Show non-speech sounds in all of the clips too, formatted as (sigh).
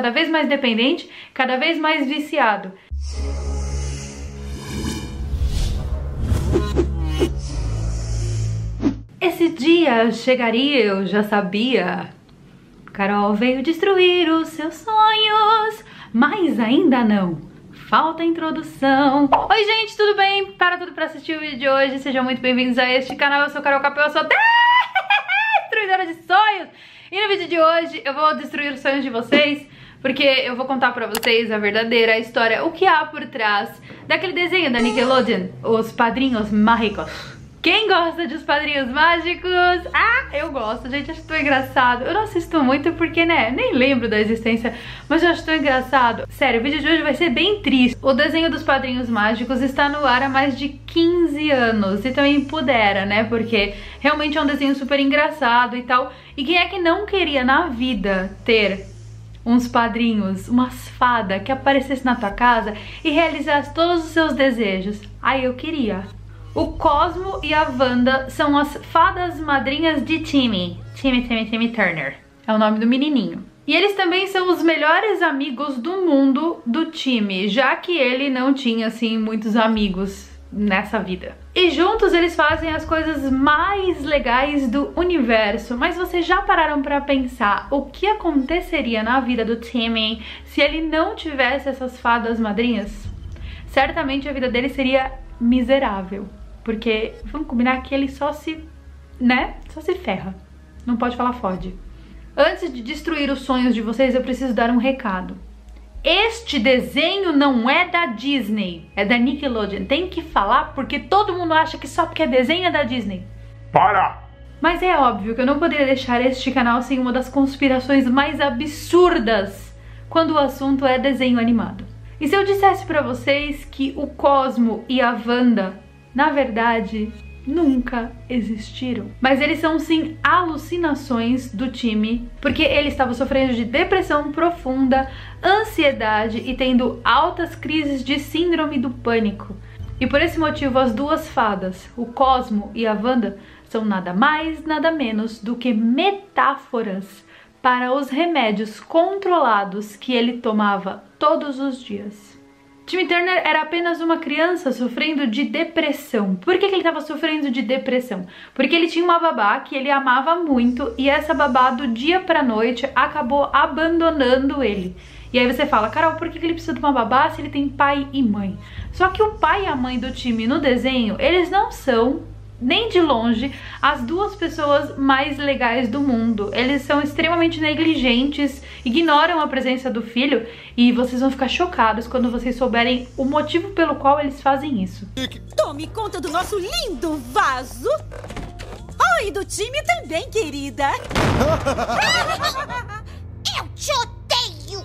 cada vez mais dependente, cada vez mais viciado. Esse dia chegaria, eu já sabia. Carol veio destruir os seus sonhos, mas ainda não. Falta introdução. Oi, gente, tudo bem? Para tudo pra assistir o vídeo de hoje. Sejam muito bem-vindos a este canal. Eu sou Carol Capel, eu sou (laughs) destruidora de sonhos. E no vídeo de hoje eu vou destruir os sonhos de vocês porque eu vou contar pra vocês a verdadeira história, o que há por trás daquele desenho da Nickelodeon, Os Padrinhos Mágicos. Quem gosta de Os Padrinhos Mágicos? Ah, eu gosto, gente, acho tão engraçado. Eu não assisto muito porque, né, nem lembro da existência, mas eu acho tão engraçado. Sério, o vídeo de hoje vai ser bem triste. O desenho dos Padrinhos Mágicos está no ar há mais de 15 anos e também pudera, né, porque realmente é um desenho super engraçado e tal. E quem é que não queria na vida ter uns padrinhos, umas fadas que aparecesse na tua casa e realizasse todos os seus desejos? Aí eu queria. O Cosmo e a Wanda são as fadas madrinhas de Timmy. Timmy, Timmy, Timmy Turner. É o nome do menininho. E eles também são os melhores amigos do mundo do time, já que ele não tinha, assim, muitos amigos nessa vida. E juntos eles fazem as coisas mais legais do universo. Mas vocês já pararam para pensar o que aconteceria na vida do Timmy se ele não tivesse essas fadas madrinhas? Certamente a vida dele seria miserável. Porque vamos combinar que ele só se, né, só se ferra. Não pode falar fode. Antes de destruir os sonhos de vocês, eu preciso dar um recado. Este desenho não é da Disney, é da Nickelodeon. Tem que falar porque todo mundo acha que só porque é desenho é da Disney. Para! Mas é óbvio que eu não poderia deixar este canal sem uma das conspirações mais absurdas quando o assunto é desenho animado. E se eu dissesse para vocês que o Cosmo e a Wanda na verdade, nunca existiram. Mas eles são sim alucinações do time, porque ele estava sofrendo de depressão profunda, ansiedade e tendo altas crises de síndrome do pânico. E por esse motivo as duas fadas, o Cosmo e a Wanda, são nada mais, nada menos do que metáforas para os remédios controlados que ele tomava todos os dias. Timmy Turner era apenas uma criança sofrendo de depressão. Por que, que ele estava sofrendo de depressão? Porque ele tinha uma babá que ele amava muito e essa babá do dia pra noite acabou abandonando ele. E aí você fala, Carol, por que ele precisa de uma babá se ele tem pai e mãe? Só que o pai e a mãe do time no desenho, eles não são nem de longe as duas pessoas mais legais do mundo. Eles são extremamente negligentes, ignoram a presença do filho e vocês vão ficar chocados quando vocês souberem o motivo pelo qual eles fazem isso. Tome conta do nosso lindo vaso. Oi, do time também, querida. (laughs) Eu te odeio.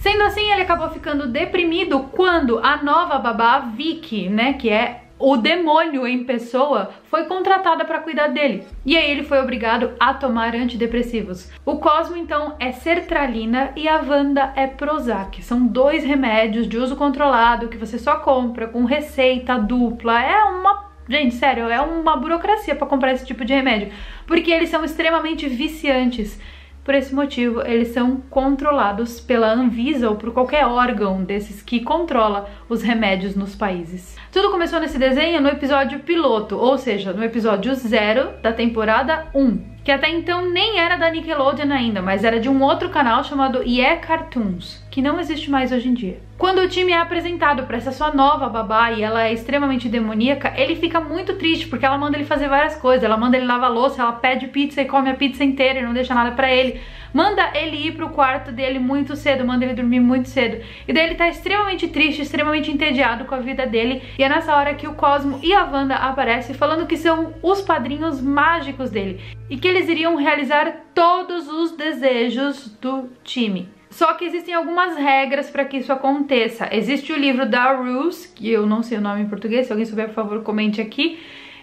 Sendo assim, ele acabou ficando deprimido quando a nova babá, Vicky, né, que é o demônio em pessoa foi contratada para cuidar dele. E aí ele foi obrigado a tomar antidepressivos. O Cosmo então é sertralina e a Wanda é Prozac. São dois remédios de uso controlado que você só compra com receita dupla. É uma Gente, sério, é uma burocracia para comprar esse tipo de remédio, porque eles são extremamente viciantes. Por esse motivo, eles são controlados pela Anvisa ou por qualquer órgão desses que controla os remédios nos países. Tudo começou nesse desenho no episódio piloto, ou seja, no episódio zero da temporada 1 que até então nem era da Nickelodeon ainda, mas era de um outro canal chamado Yeah Cartoons, que não existe mais hoje em dia. Quando o time é apresentado para essa sua nova babá e ela é extremamente demoníaca, ele fica muito triste porque ela manda ele fazer várias coisas. Ela manda ele lavar louça, ela pede pizza e come a pizza inteira e não deixa nada para ele. Manda ele ir pro quarto dele muito cedo, manda ele dormir muito cedo. E daí ele tá extremamente triste, extremamente entediado com a vida dele. E é nessa hora que o Cosmo e a Wanda aparecem falando que são os padrinhos mágicos dele e que eles iriam realizar todos os desejos do time. Só que existem algumas regras para que isso aconteça. Existe o livro da Rules, que eu não sei o nome em português, se alguém souber, por favor, comente aqui.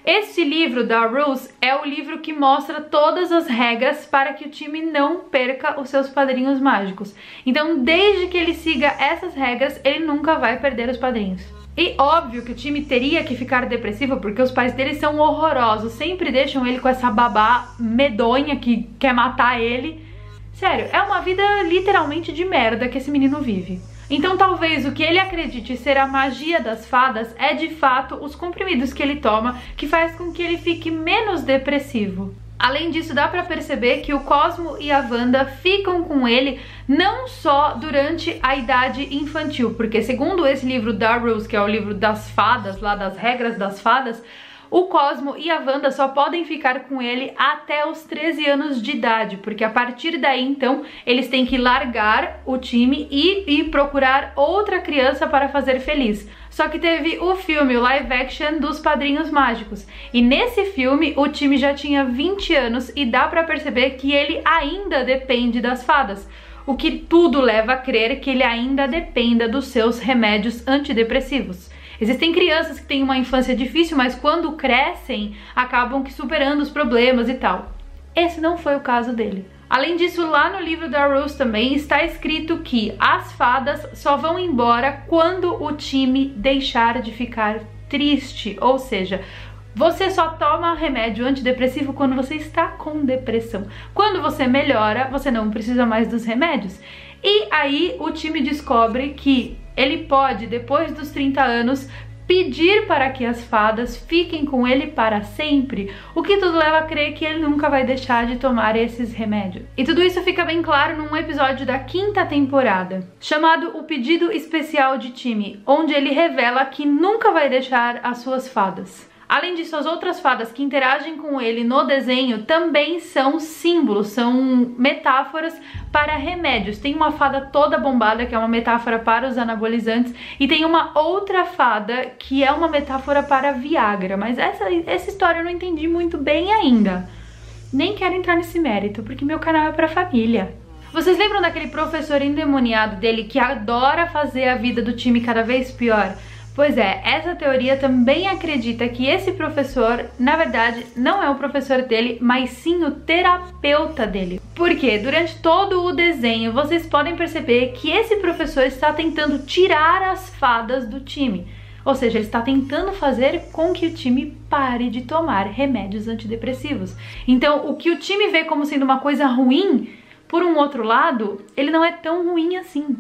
Esse livro da Rules é o livro que mostra todas as regras para que o time não perca os seus padrinhos mágicos. Então, desde que ele siga essas regras, ele nunca vai perder os padrinhos. E óbvio que o time teria que ficar depressivo porque os pais dele são horrorosos, sempre deixam ele com essa babá medonha que quer matar ele. Sério, é uma vida literalmente de merda que esse menino vive. Então talvez o que ele acredite ser a magia das fadas é de fato os comprimidos que ele toma que faz com que ele fique menos depressivo. Além disso, dá para perceber que o Cosmo e a Wanda ficam com ele não só durante a idade infantil, porque segundo esse livro da Rose, que é o livro das fadas, lá das regras das fadas, o Cosmo e a Wanda só podem ficar com ele até os 13 anos de idade, porque a partir daí, então, eles têm que largar o time e, e procurar outra criança para fazer feliz. Só que teve o filme, o live action dos Padrinhos Mágicos. E nesse filme, o time já tinha 20 anos e dá para perceber que ele ainda depende das fadas o que tudo leva a crer que ele ainda dependa dos seus remédios antidepressivos. Existem crianças que têm uma infância difícil, mas quando crescem, acabam que superando os problemas e tal. Esse não foi o caso dele. Além disso, lá no livro da Rose também está escrito que as fadas só vão embora quando o time deixar de ficar triste, ou seja, você só toma remédio antidepressivo quando você está com depressão. Quando você melhora, você não precisa mais dos remédios. E aí o time descobre que ele pode, depois dos 30 anos, pedir para que as fadas fiquem com ele para sempre, o que tudo leva a crer que ele nunca vai deixar de tomar esses remédios. E tudo isso fica bem claro num episódio da quinta temporada, chamado O Pedido Especial de Time, onde ele revela que nunca vai deixar as suas fadas. Além disso, as outras fadas que interagem com ele no desenho também são símbolos, são metáforas para remédios. Tem uma fada toda bombada, que é uma metáfora para os anabolizantes, e tem uma outra fada que é uma metáfora para Viagra. Mas essa, essa história eu não entendi muito bem ainda. Nem quero entrar nesse mérito, porque meu canal é para família. Vocês lembram daquele professor endemoniado dele que adora fazer a vida do time cada vez pior? Pois é, essa teoria também acredita que esse professor, na verdade, não é o professor dele, mas sim o terapeuta dele. Porque durante todo o desenho vocês podem perceber que esse professor está tentando tirar as fadas do time. Ou seja, ele está tentando fazer com que o time pare de tomar remédios antidepressivos. Então, o que o time vê como sendo uma coisa ruim, por um outro lado, ele não é tão ruim assim.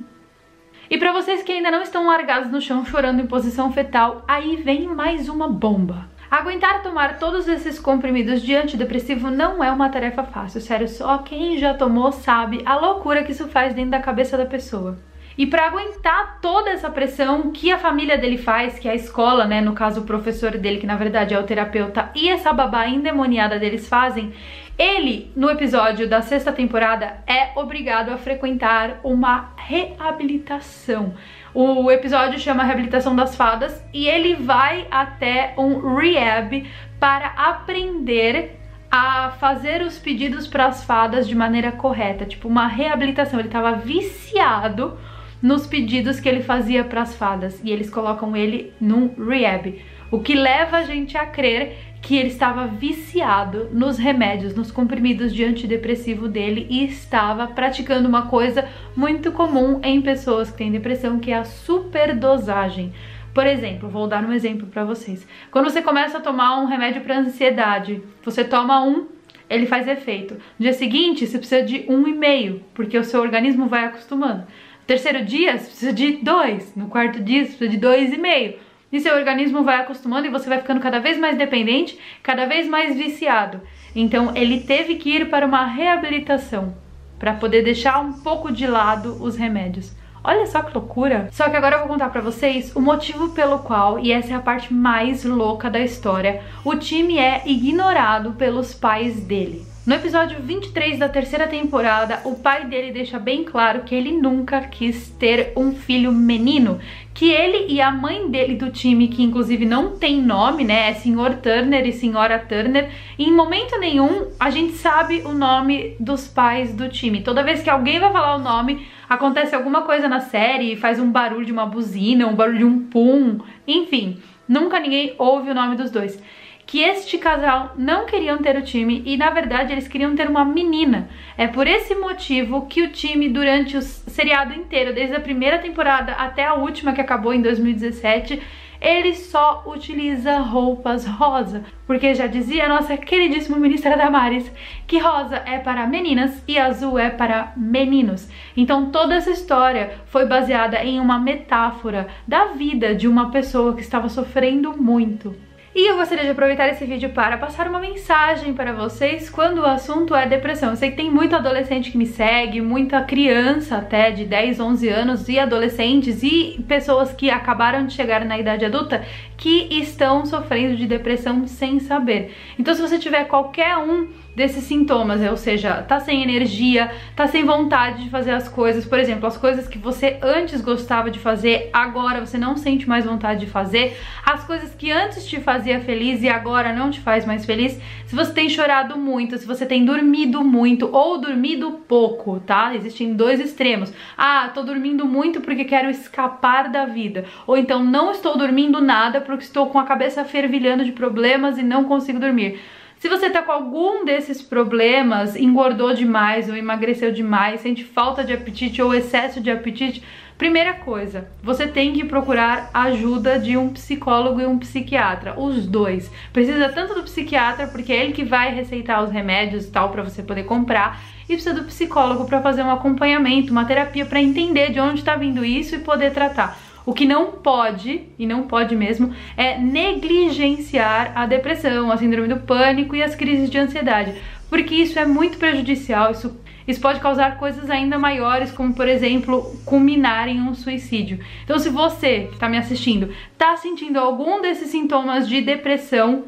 E para vocês que ainda não estão largados no chão chorando em posição fetal, aí vem mais uma bomba. Aguentar tomar todos esses comprimidos de antidepressivo não é uma tarefa fácil, sério, só quem já tomou sabe a loucura que isso faz dentro da cabeça da pessoa. E para aguentar toda essa pressão que a família dele faz, que a escola, né, no caso o professor dele, que na verdade é o terapeuta, e essa babá endemoniada deles fazem, ele, no episódio da sexta temporada, é obrigado a frequentar uma reabilitação. O episódio chama Reabilitação das Fadas e ele vai até um rehab para aprender a fazer os pedidos para as fadas de maneira correta, tipo uma reabilitação. Ele estava viciado nos pedidos que ele fazia para as fadas e eles colocam ele num rehab, o que leva a gente a crer que ele estava viciado nos remédios, nos comprimidos de antidepressivo dele e estava praticando uma coisa muito comum em pessoas que têm depressão, que é a superdosagem. Por exemplo, vou dar um exemplo para vocês. Quando você começa a tomar um remédio para ansiedade, você toma um, ele faz efeito. No dia seguinte, você precisa de um e meio, porque o seu organismo vai acostumando terceiro dia, você precisa de dois. No quarto dia, você precisa de dois e meio. E seu organismo vai acostumando e você vai ficando cada vez mais dependente, cada vez mais viciado. Então ele teve que ir para uma reabilitação para poder deixar um pouco de lado os remédios. Olha só que loucura! Só que agora eu vou contar pra vocês o motivo pelo qual, e essa é a parte mais louca da história, o time é ignorado pelos pais dele. No episódio 23 da terceira temporada, o pai dele deixa bem claro que ele nunca quis ter um filho menino, que ele e a mãe dele do time, que inclusive não tem nome, né, é Sr. Turner e Senhora Turner, em momento nenhum a gente sabe o nome dos pais do time. Toda vez que alguém vai falar o nome, acontece alguma coisa na série, faz um barulho de uma buzina, um barulho de um pum, enfim, nunca ninguém ouve o nome dos dois. Que este casal não queriam ter o time e na verdade eles queriam ter uma menina. É por esse motivo que o time durante o seriado inteiro, desde a primeira temporada até a última que acabou em 2017, ele só utiliza roupas rosa, porque já dizia a nossa queridíssima ministra Damares que rosa é para meninas e azul é para meninos. Então toda essa história foi baseada em uma metáfora da vida de uma pessoa que estava sofrendo muito. E eu gostaria de aproveitar esse vídeo para passar uma mensagem para vocês quando o assunto é depressão. Eu sei que tem muito adolescente que me segue, muita criança até de 10, 11 anos e adolescentes e pessoas que acabaram de chegar na idade adulta que estão sofrendo de depressão sem saber. Então se você tiver qualquer um desses sintomas, ou seja, tá sem energia, tá sem vontade de fazer as coisas, por exemplo, as coisas que você antes gostava de fazer, agora você não sente mais vontade de fazer, as coisas que antes te fazia feliz e agora não te faz mais feliz, se você tem chorado muito, se você tem dormido muito ou dormido pouco, tá? Existem dois extremos. Ah, tô dormindo muito porque quero escapar da vida, ou então não estou dormindo nada porque estou com a cabeça fervilhando de problemas e não consigo dormir. Se você tá com algum desses problemas, engordou demais ou emagreceu demais, sente falta de apetite ou excesso de apetite, primeira coisa, você tem que procurar ajuda de um psicólogo e um psiquiatra, os dois. Precisa tanto do psiquiatra, porque é ele que vai receitar os remédios e tal para você poder comprar, e precisa do psicólogo para fazer um acompanhamento, uma terapia para entender de onde está vindo isso e poder tratar. O que não pode, e não pode mesmo, é negligenciar a depressão, a síndrome do pânico e as crises de ansiedade, porque isso é muito prejudicial, isso, isso pode causar coisas ainda maiores, como por exemplo, culminar em um suicídio. Então se você que está me assistindo está sentindo algum desses sintomas de depressão,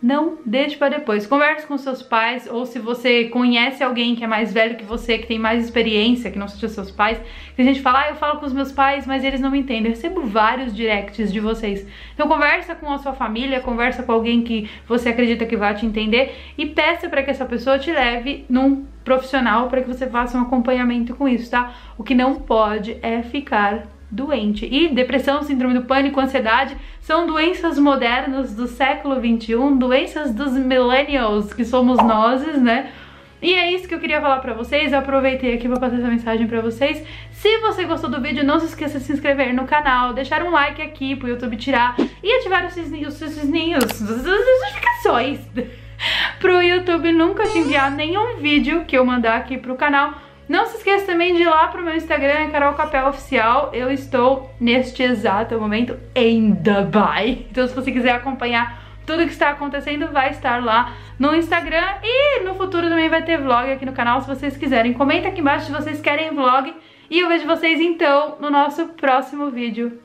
não deixe para depois. Converse com seus pais ou se você conhece alguém que é mais velho que você, que tem mais experiência, que não seja seus pais. Tem gente que fala, ah, eu falo com os meus pais, mas eles não me entendem. Eu recebo vários directs de vocês. Então conversa com a sua família, conversa com alguém que você acredita que vai te entender e peça para que essa pessoa te leve num profissional para que você faça um acompanhamento com isso, tá? O que não pode é ficar doente. E depressão, síndrome do pânico, ansiedade são doenças modernas do século 21, doenças dos millennials, que somos nós, né? E é isso que eu queria falar pra vocês, eu aproveitei aqui pra passar essa mensagem pra vocês. Se você gostou do vídeo, não se esqueça de se inscrever no canal, deixar um like aqui pro YouTube tirar e ativar os sininhos, os sininhos, as notificações (laughs) pro YouTube nunca te enviar nenhum vídeo que eu mandar aqui pro canal não se esqueça também de ir lá pro meu Instagram, Carol Capel Oficial. Eu estou neste exato momento em Dubai. Então se você quiser acompanhar tudo que está acontecendo, vai estar lá no Instagram. E no futuro também vai ter vlog aqui no canal, se vocês quiserem. Comenta aqui embaixo se vocês querem vlog. E eu vejo vocês então no nosso próximo vídeo.